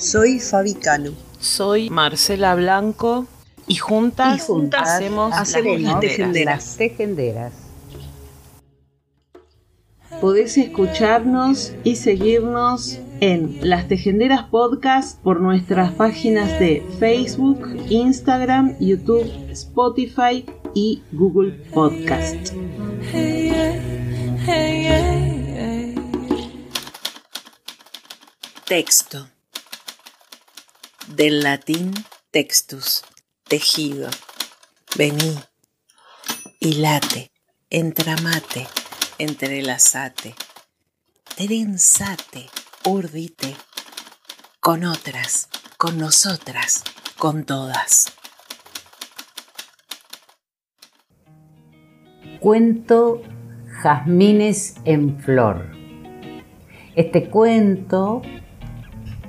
soy Fabi Cano. Soy Marcela Blanco y juntas, hacemos, las, tejenderas. Podés escucharnos y seguirnos en Las Tejenderas Podcast por nuestras páginas de Facebook, Instagram, YouTube, Spotify y Google Podcast. Texto del latín textus, tejido. Vení, hilate, entramate, entrelazate, trenzate, urdite, con otras, con nosotras, con todas. Cuento Jazmines en Flor. Este cuento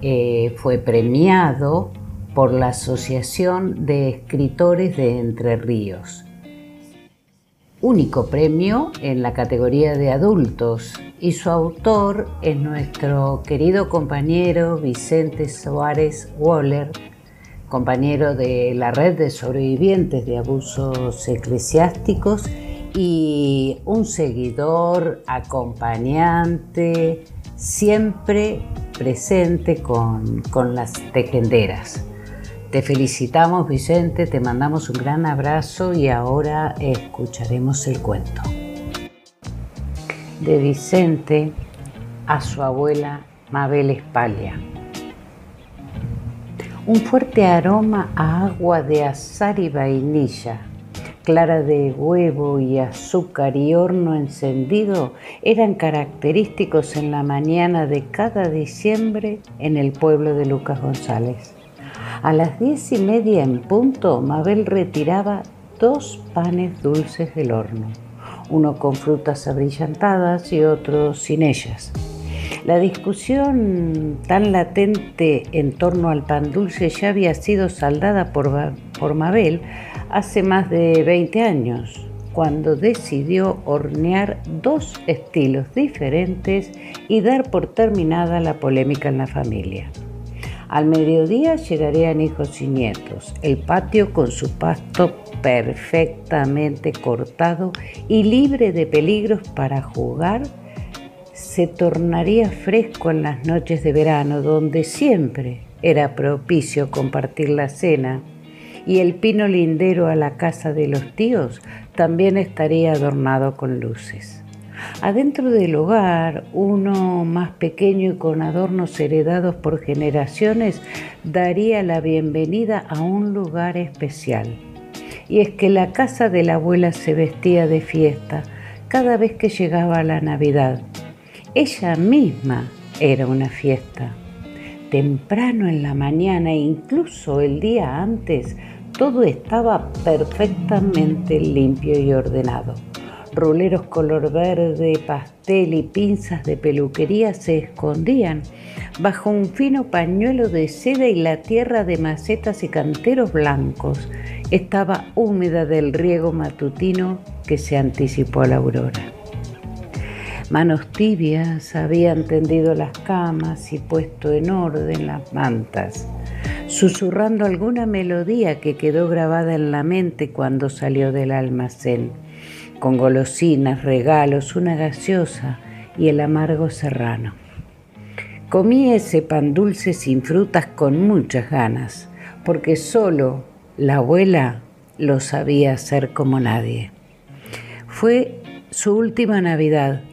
eh, fue premiado por la Asociación de Escritores de Entre Ríos. Único premio en la categoría de adultos y su autor es nuestro querido compañero Vicente Suárez Waller, compañero de la red de sobrevivientes de abusos eclesiásticos y un seguidor, acompañante, siempre presente con, las tejenderas. Te felicitamos Vicente, te mandamos un gran abrazo y ahora escucharemos el cuento. De Vicente a su abuela Mabel Espalia. Un fuerte aroma a agua de azar y vainilla clara de huevo y azúcar y horno encendido eran característicos en la mañana de cada diciembre en el pueblo de Lucas González. A las diez y media en punto, Mabel retiraba dos panes dulces del horno, uno con frutas abrillantadas y otro sin ellas. La discusión tan latente en torno al pan dulce ya había sido saldada por, por Mabel hace más de 20 años, cuando decidió hornear dos estilos diferentes y dar por terminada la polémica en la familia. Al mediodía llegarían hijos y nietos, el patio con su pasto perfectamente cortado y libre de peligros para jugar se tornaría fresco en las noches de verano, donde siempre era propicio compartir la cena, y el pino lindero a la casa de los tíos también estaría adornado con luces. Adentro del hogar, uno más pequeño y con adornos heredados por generaciones daría la bienvenida a un lugar especial. Y es que la casa de la abuela se vestía de fiesta cada vez que llegaba la Navidad ella misma era una fiesta. Temprano en la mañana, incluso el día antes, todo estaba perfectamente limpio y ordenado. Ruleros color verde, pastel y pinzas de peluquería se escondían bajo un fino pañuelo de seda y la tierra de macetas y canteros blancos estaba húmeda del riego matutino que se anticipó a la aurora. Manos tibias habían tendido las camas y puesto en orden las mantas, susurrando alguna melodía que quedó grabada en la mente cuando salió del almacén, con golosinas, regalos, una gaseosa y el amargo serrano. Comí ese pan dulce sin frutas con muchas ganas, porque solo la abuela lo sabía hacer como nadie. Fue su última Navidad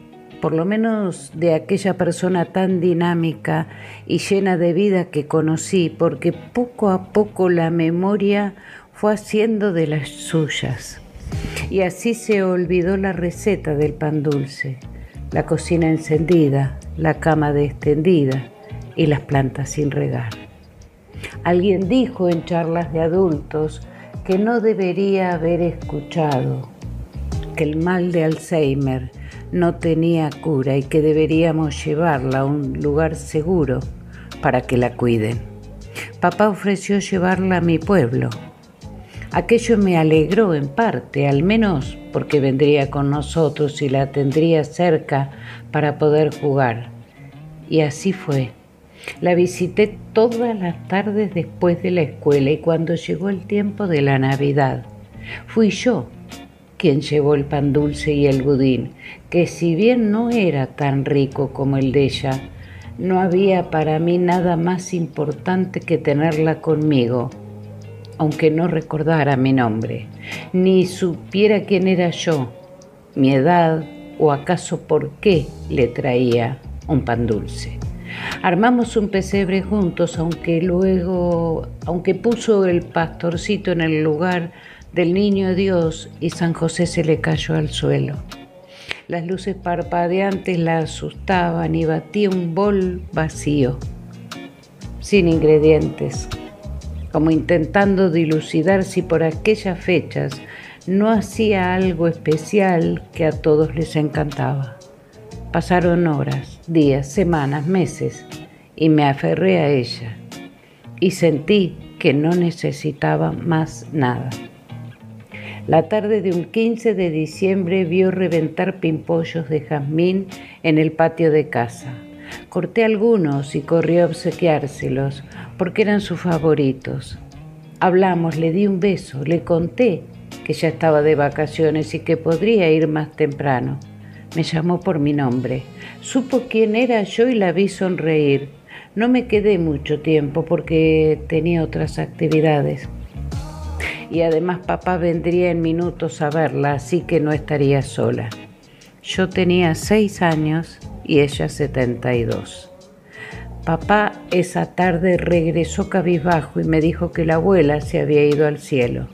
por lo menos de aquella persona tan dinámica y llena de vida que conocí, porque poco a poco la memoria fue haciendo de las suyas. Y así se olvidó la receta del pan dulce, la cocina encendida, la cama extendida y las plantas sin regar. Alguien dijo en charlas de adultos que no debería haber escuchado que el mal de Alzheimer no tenía cura y que deberíamos llevarla a un lugar seguro para que la cuiden. Papá ofreció llevarla a mi pueblo. Aquello me alegró en parte, al menos porque vendría con nosotros y la tendría cerca para poder jugar. Y así fue. La visité todas las tardes después de la escuela y cuando llegó el tiempo de la Navidad, fui yo quien llevó el pan dulce y el budín, que si bien no era tan rico como el de ella, no había para mí nada más importante que tenerla conmigo, aunque no recordara mi nombre, ni supiera quién era yo, mi edad o acaso por qué le traía un pan dulce. Armamos un pesebre juntos, aunque luego, aunque puso el pastorcito en el lugar del niño Dios y San José se le cayó al suelo. Las luces parpadeantes la asustaban y batía un bol vacío, sin ingredientes, como intentando dilucidar si por aquellas fechas no hacía algo especial que a todos les encantaba. Pasaron horas, días, semanas, meses, y me aferré a ella, y sentí que no necesitaba más nada. La tarde de un 15 de diciembre vio reventar pimpollos de jazmín en el patio de casa. Corté algunos y corrí a obsequiárselos porque eran sus favoritos. Hablamos, le di un beso, le conté que ya estaba de vacaciones y que podría ir más temprano. Me llamó por mi nombre. Supo quién era yo y la vi sonreír. No me quedé mucho tiempo porque tenía otras actividades y además papá vendría en minutos a verla, así que no estaría sola. Yo tenía seis años y ella setenta y dos. Papá esa tarde regresó cabizbajo y me dijo que la abuela se había ido al cielo.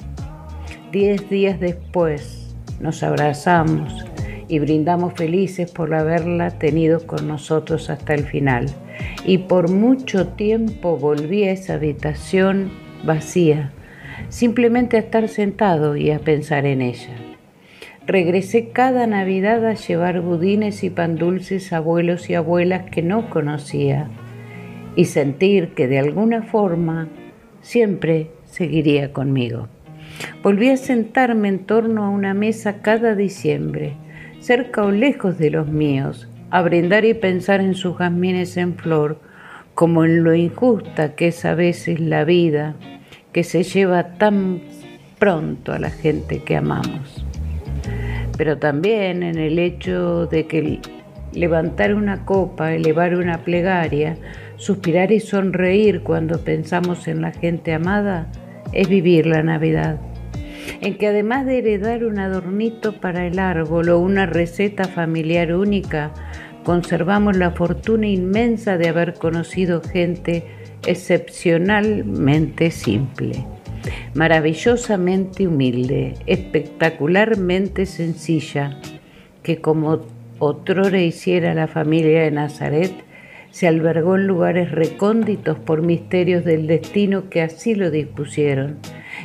Diez días después nos abrazamos y brindamos felices por haberla tenido con nosotros hasta el final. Y por mucho tiempo volví a esa habitación vacía simplemente a estar sentado y a pensar en ella. Regresé cada Navidad a llevar budines y pan dulces a abuelos y abuelas que no conocía y sentir que de alguna forma siempre seguiría conmigo. Volví a sentarme en torno a una mesa cada diciembre, cerca o lejos de los míos, a brindar y pensar en sus jazmines en flor, como en lo injusta que es a veces la vida que se lleva tan pronto a la gente que amamos, pero también en el hecho de que levantar una copa, elevar una plegaria, suspirar y sonreír cuando pensamos en la gente amada, es vivir la Navidad. En que además de heredar un adornito para el árbol o una receta familiar única, conservamos la fortuna inmensa de haber conocido gente excepcionalmente simple, maravillosamente humilde, espectacularmente sencilla, que como otrora hiciera la familia de Nazaret, se albergó en lugares recónditos por misterios del destino que así lo dispusieron,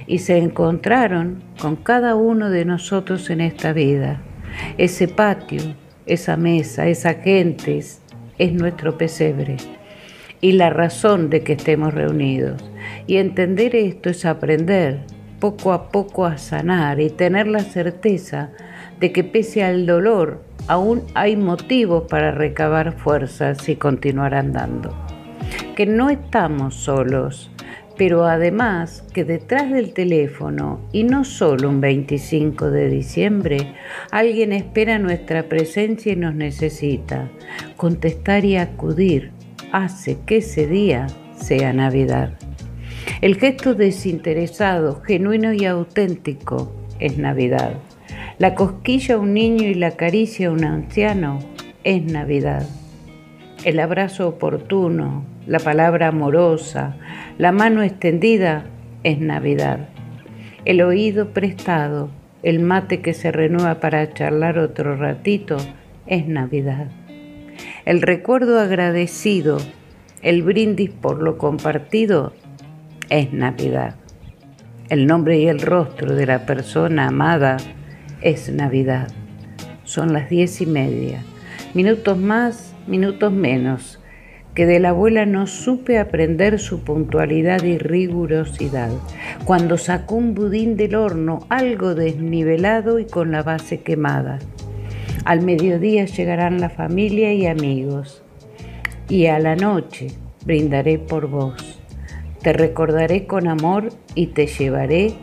y se encontraron con cada uno de nosotros en esta vida. Ese patio, esa mesa, esa gente es nuestro pesebre y la razón de que estemos reunidos. Y entender esto es aprender poco a poco a sanar y tener la certeza de que pese al dolor aún hay motivos para recabar fuerzas y continuar andando. Que no estamos solos, pero además que detrás del teléfono, y no solo un 25 de diciembre, alguien espera nuestra presencia y nos necesita. Contestar y acudir hace que ese día sea Navidad. El gesto desinteresado, genuino y auténtico es Navidad. La cosquilla a un niño y la caricia a un anciano es Navidad. El abrazo oportuno, la palabra amorosa, la mano extendida es Navidad. El oído prestado, el mate que se renueva para charlar otro ratito es Navidad el recuerdo agradecido, el brindis por lo compartido es Navidad. El nombre y el rostro de la persona amada es Navidad. Son las diez y media. Minutos más, minutos menos que de la abuela no supe aprender su puntualidad y rigurosidad. Cuando sacó un budín del horno, algo desnivelado y con la base quemada. Al mediodía llegarán la familia y amigos. Y a la noche brindaré por vos. Te recordaré con amor y te llevaré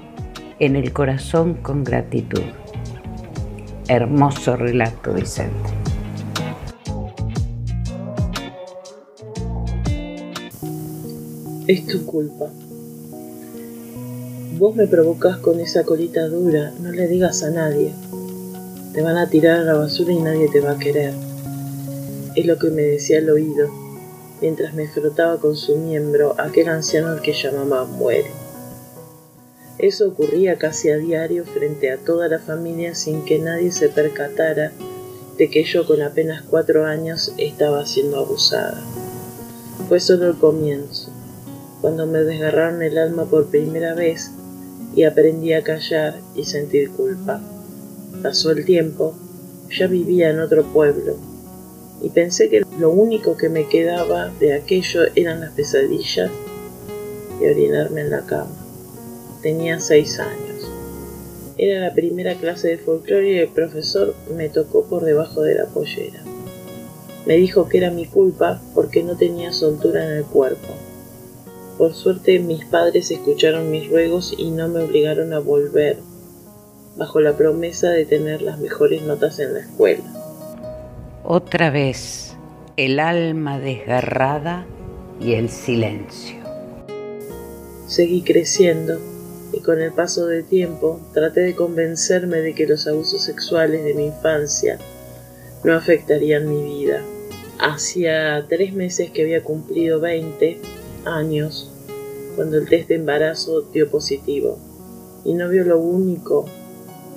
en el corazón con gratitud. Hermoso relato, Vicente. Es tu culpa. Vos me provocas con esa colita dura, no le digas a nadie. Te van a tirar a la basura y nadie te va a querer. Es lo que me decía al oído, mientras me frotaba con su miembro aquel anciano al que llamaba muere. Eso ocurría casi a diario frente a toda la familia sin que nadie se percatara de que yo con apenas cuatro años estaba siendo abusada. Fue solo el comienzo cuando me desgarraron el alma por primera vez y aprendí a callar y sentir culpa. Pasó el tiempo, ya vivía en otro pueblo, y pensé que lo único que me quedaba de aquello eran las pesadillas y orinarme en la cama. Tenía seis años. Era la primera clase de folclore y el profesor me tocó por debajo de la pollera. Me dijo que era mi culpa porque no tenía soltura en el cuerpo por suerte mis padres escucharon mis ruegos y no me obligaron a volver, bajo la promesa de tener las mejores notas en la escuela. Otra vez, el alma desgarrada y el silencio. Seguí creciendo y con el paso del tiempo traté de convencerme de que los abusos sexuales de mi infancia no afectarían mi vida. Hacía tres meses que había cumplido 20 años cuando el test de embarazo dio positivo. Y no vio lo único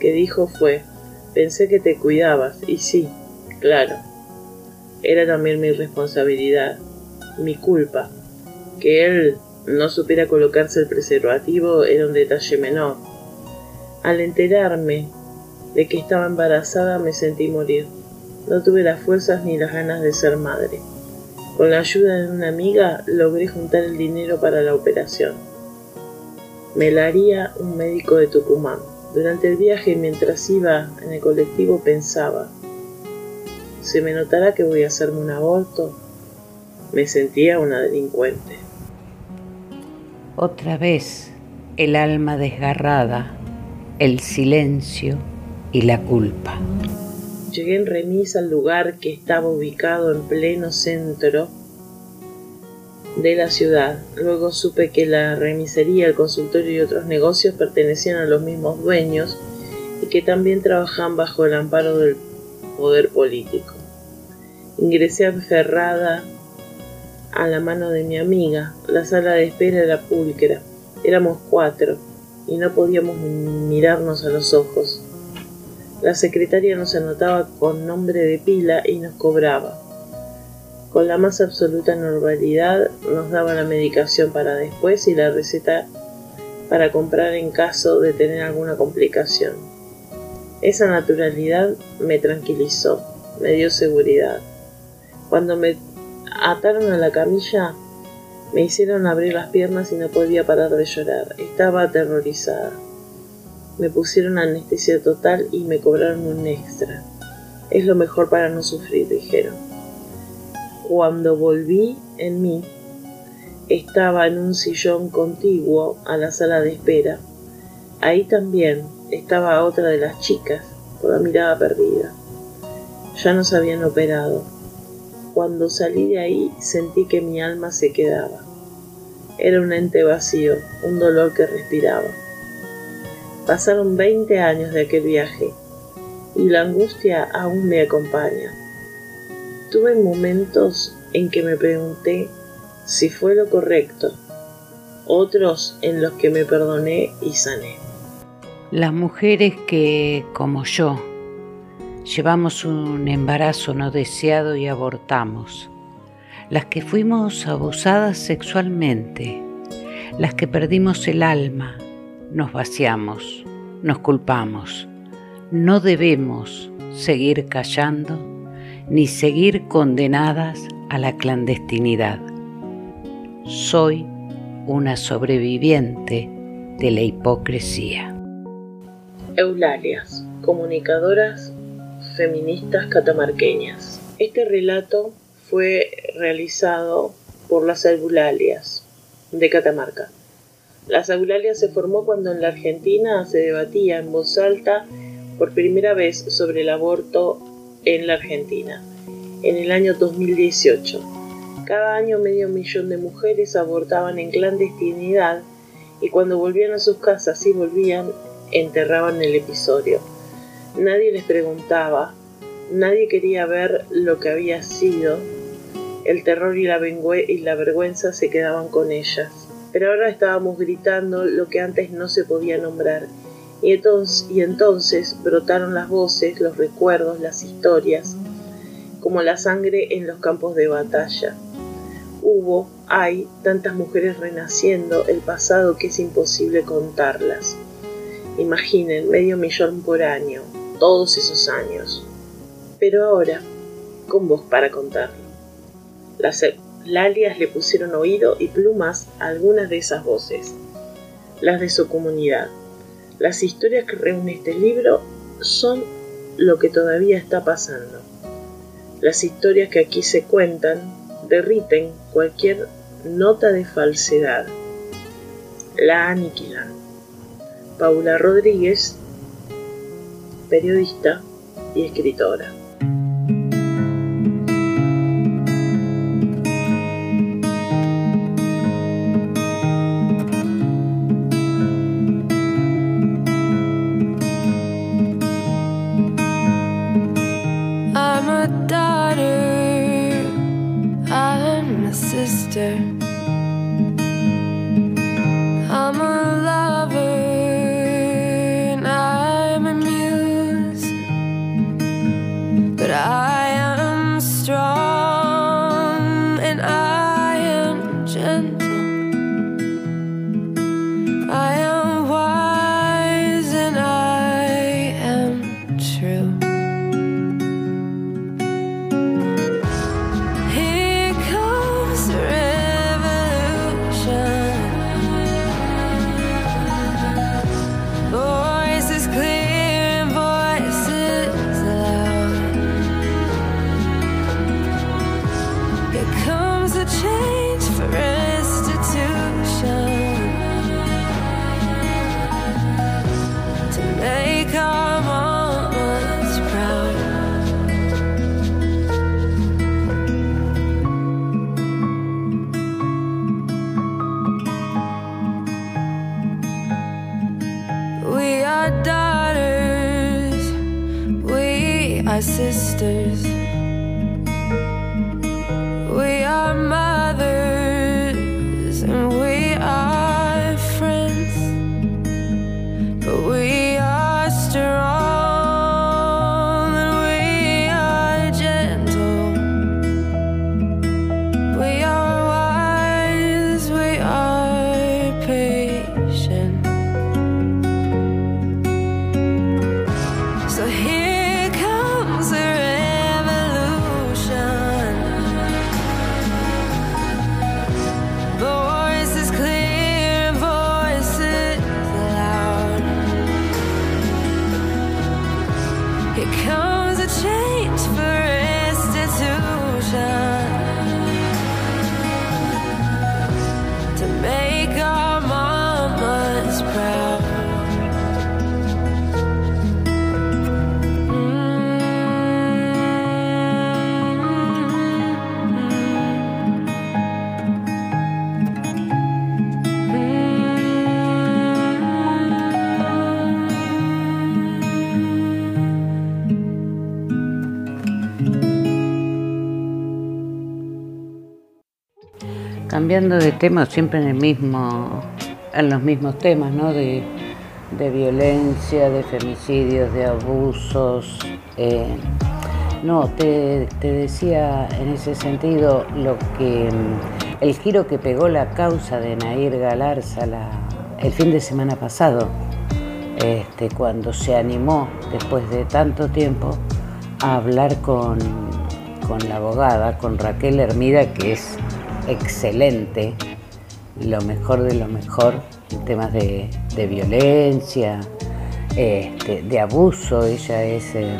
que dijo fue, pensé que te cuidabas. Y sí, claro, era también mi responsabilidad, mi culpa. Que él no supiera colocarse el preservativo era un detalle menor. Al enterarme de que estaba embarazada me sentí morir. No tuve las fuerzas ni las ganas de ser madre. Con la ayuda de una amiga logré juntar el dinero para la operación. Me la haría un médico de Tucumán. Durante el viaje, mientras iba en el colectivo, pensaba, ¿se me notará que voy a hacerme un aborto? Me sentía una delincuente. Otra vez, el alma desgarrada, el silencio y la culpa. Llegué en remis al lugar que estaba ubicado en pleno centro de la ciudad. Luego supe que la remisería, el consultorio y otros negocios pertenecían a los mismos dueños y que también trabajaban bajo el amparo del poder político. Ingresé aferrada a la mano de mi amiga. La sala de espera era pulcra. Éramos cuatro y no podíamos mirarnos a los ojos. La secretaria nos anotaba con nombre de pila y nos cobraba. Con la más absoluta normalidad nos daba la medicación para después y la receta para comprar en caso de tener alguna complicación. Esa naturalidad me tranquilizó, me dio seguridad. Cuando me ataron a la camilla, me hicieron abrir las piernas y no podía parar de llorar. Estaba aterrorizada. Me pusieron anestesia total y me cobraron un extra. Es lo mejor para no sufrir, dijeron. Cuando volví en mí, estaba en un sillón contiguo a la sala de espera. Ahí también estaba otra de las chicas, con la mirada perdida. Ya nos habían operado. Cuando salí de ahí sentí que mi alma se quedaba. Era un ente vacío, un dolor que respiraba. Pasaron 20 años de aquel viaje y la angustia aún me acompaña. Tuve momentos en que me pregunté si fue lo correcto, otros en los que me perdoné y sané. Las mujeres que, como yo, llevamos un embarazo no deseado y abortamos, las que fuimos abusadas sexualmente, las que perdimos el alma, nos vaciamos, nos culpamos. No debemos seguir callando ni seguir condenadas a la clandestinidad. Soy una sobreviviente de la hipocresía. Eulalias, comunicadoras feministas catamarqueñas. Este relato fue realizado por las Eulalias de Catamarca. Las Eulalias se formó cuando en la Argentina se debatía en voz alta por primera vez sobre el aborto en la Argentina, en el año 2018. Cada año medio millón de mujeres abortaban en clandestinidad y cuando volvían a sus casas y volvían, enterraban el episodio. Nadie les preguntaba, nadie quería ver lo que había sido. El terror y la, y la vergüenza se quedaban con ellas. Pero ahora estábamos gritando lo que antes no se podía nombrar. Y entonces, brotaron las voces, los recuerdos, las historias, como la sangre en los campos de batalla. Hubo, hay, tantas mujeres renaciendo el pasado que es imposible contarlas. Imaginen, medio millón por año, todos esos años. Pero ahora, con voz para contarlo. Las Lalias le pusieron oído y plumas a algunas de esas voces, las de su comunidad. Las historias que reúne este libro son lo que todavía está pasando. Las historias que aquí se cuentan derriten cualquier nota de falsedad. La aniquilan. Paula Rodríguez, periodista y escritora. Cambiando de tema siempre en el mismo, en los mismos temas, ¿no? De, violencia, de femicidios, de abusos. Eh, No, te, decía en ese sentido lo que mm, el giro que pegó la causa de Nair Galarza el fin de semana pasado, este, cuando se animó después de tanto tiempo a hablar con, la abogada, con Raquel Hermida, que es excelente, lo mejor de lo mejor en temas de, violencia, este, de abuso. Ella es em,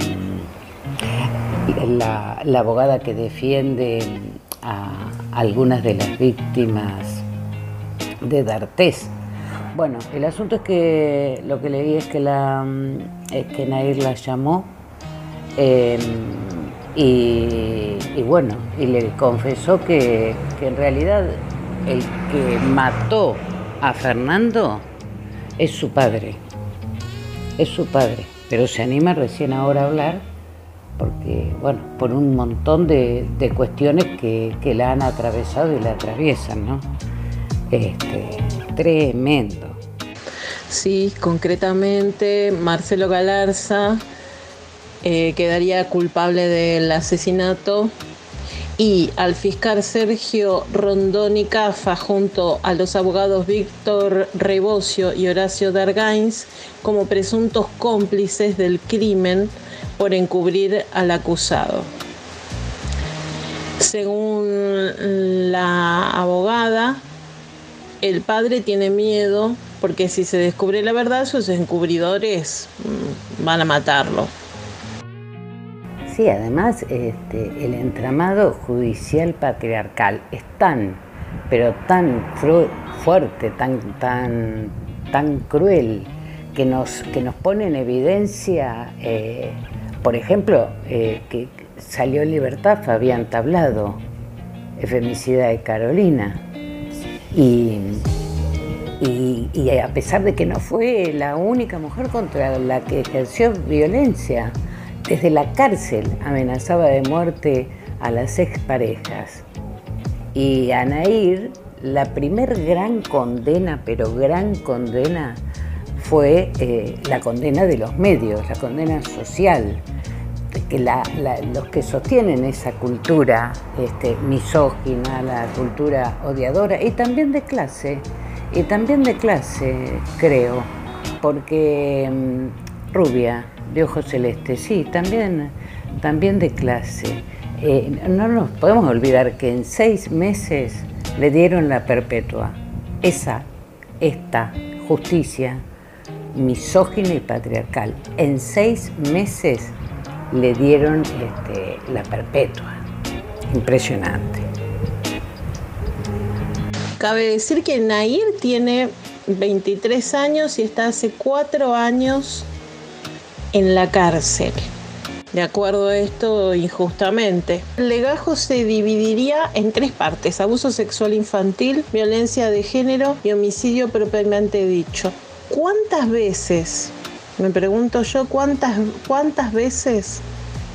la, abogada que defiende a algunas de las víctimas de D'Artés. Bueno, el asunto es que lo que leí es que, la, es que Nair la llamó em, y, bueno, y le confesó que, que en realidad el que mató a Fernando es su padre, es su padre, pero se anima recién ahora a hablar porque, bueno, por un montón de, cuestiones que, la han atravesado y la atraviesan, ¿no? Este, tremendo. Sí, concretamente Marcelo Galarza eh, quedaría culpable del asesinato y al fiscal Sergio Rondoni Cafa junto a los abogados Víctor Rebocio y Horacio Dargains como presuntos cómplices del crimen por encubrir al acusado. Según la abogada, el padre tiene miedo porque si se descubre la verdad, sus encubridores mm, van a matarlo. Sí, además este, el entramado judicial patriarcal es tan, pero tan fuerte, tan, tan, tan cruel, que nos, que nos pone en evidencia eh, por ejemplo, eh, que salió en libertad Fabián Tablado, femicida de Carolina. Y, a pesar de que no fue la única mujer contra la que ejerció violencia, desde la cárcel amenazaba de muerte a las exparejas. Y a Nair, la primer gran condena, pero gran condena, fue eh, la condena de los medios, la condena social, que los que sostienen esa cultura este, misógina, la cultura odiadora y también de clase, y también de clase, creo, porque mm, rubia, de ojos celestes, sí, también, también de clase. Eh, no nos podemos olvidar que en seis meses le dieron la perpetua. Esa, esta justicia misógina y patriarcal. En seis meses le dieron este, la perpetua. Impresionante. Cabe decir que Nair tiene 23 años y está hace cuatro años en la cárcel. De acuerdo a esto, injustamente. El legajo se dividiría en tres partes, abuso sexual infantil, violencia de género y homicidio propiamente dicho. ¿Cuántas veces, me pregunto yo, cuántas, cuántas veces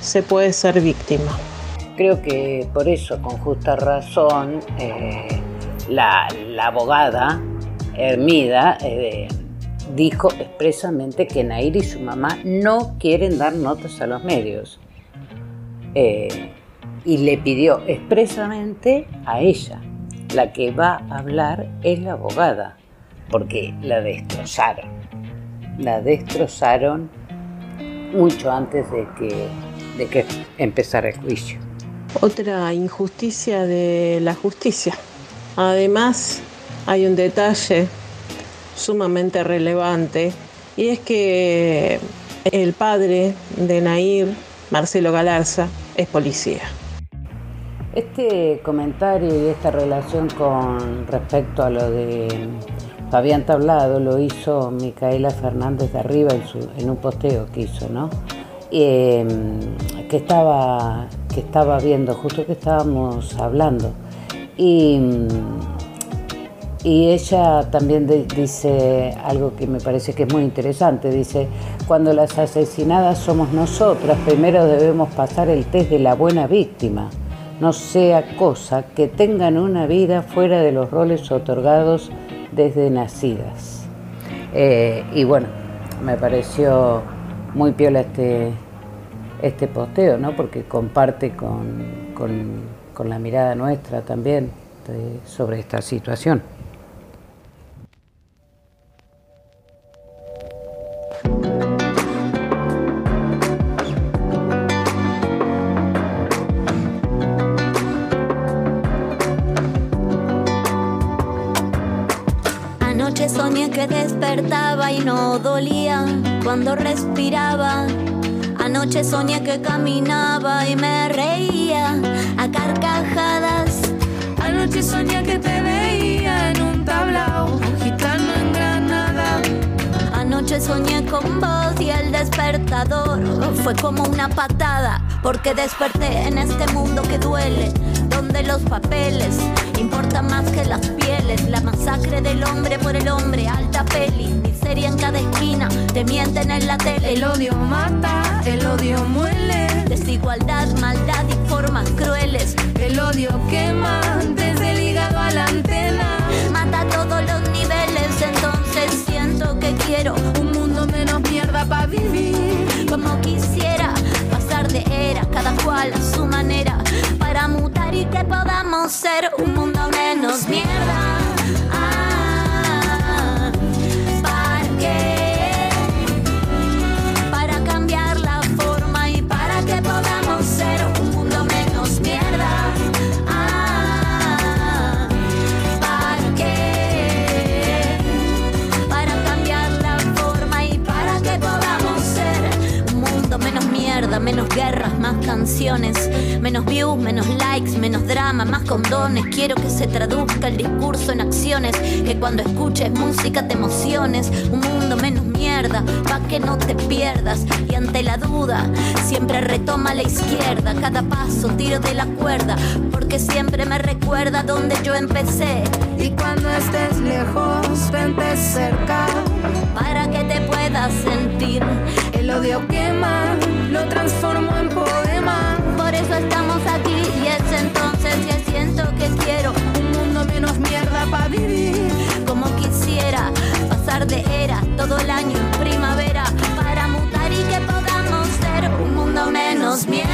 se puede ser víctima? Creo que por eso, con justa razón, eh, la, abogada Hermida eh, dijo expresamente que Nair y su mamá no quieren dar notas a los medios. Eh, y le pidió expresamente a ella, la que va a hablar es la abogada porque la destrozaron. La destrozaron mucho antes de que, de que empezara el juicio. Otra injusticia de la justicia. Además, hay un detalle sumamente relevante y es que el padre de Nair, Marcelo Galarza, es policía. Este comentario y esta relación con respecto a lo de Fabián Tablado lo hizo Micaela Fernández de arriba en, un posteo que hizo, ¿no? Em, que, estaba, que estaba viendo, justo que estábamos hablando. Y, y ella también dice algo que me parece que es muy interesante. Dice, cuando las asesinadas somos nosotras, primero debemos pasar el test de la buena víctima. No sea cosa que tengan una vida fuera de los roles otorgados desde nacidas. Eh, y bueno, me pareció muy piola este, este posteo, ¿no? porque comparte con, con, la mirada nuestra también sobre esta situación. Despertaba y no dolía cuando respiraba Anoche soñé que caminaba y me reía a carcajadas. Anoche soñé que te veía en un tablao, gitano en Granada. Anoche soñé con vos y el despertador fue como una patada, porque desperté en este mundo que duele, donde los papeles importan más que las pieles, la masacre del hombre por el hombre, alta peli en cada esquina, te mienten en la tele. El odio mata, el odio muele. Desigualdad, maldad y formas crueles. El odio quema desde el hígado a la antena. Mata a todos los niveles, entonces siento que quiero un mundo menos mierda para vivir. Como quisiera pasar de era, cada cual a su manera, para mutar y que podamos ser un mundo más canciones, menos views, menos likes, menos drama, más condones. Quiero que se traduzca el discurso en acciones, que cuando escuches música te emociones. Un mundo menos mierda, pa' que no te pierdas. Y ante la duda, siempre retoma la izquierda. Cada paso tiro de la cuerda, porque siempre me recuerda donde yo empecé. Y cuando estés lejos, vente cerca. Para que te puedas sentir. El odio quema, lo transformo en poema. Por eso estamos aquí y es entonces que siento que quiero un mundo menos mierda para vivir. Como quisiera pasar de era todo el año en primavera para mutar y que podamos ser un mundo menos mierda.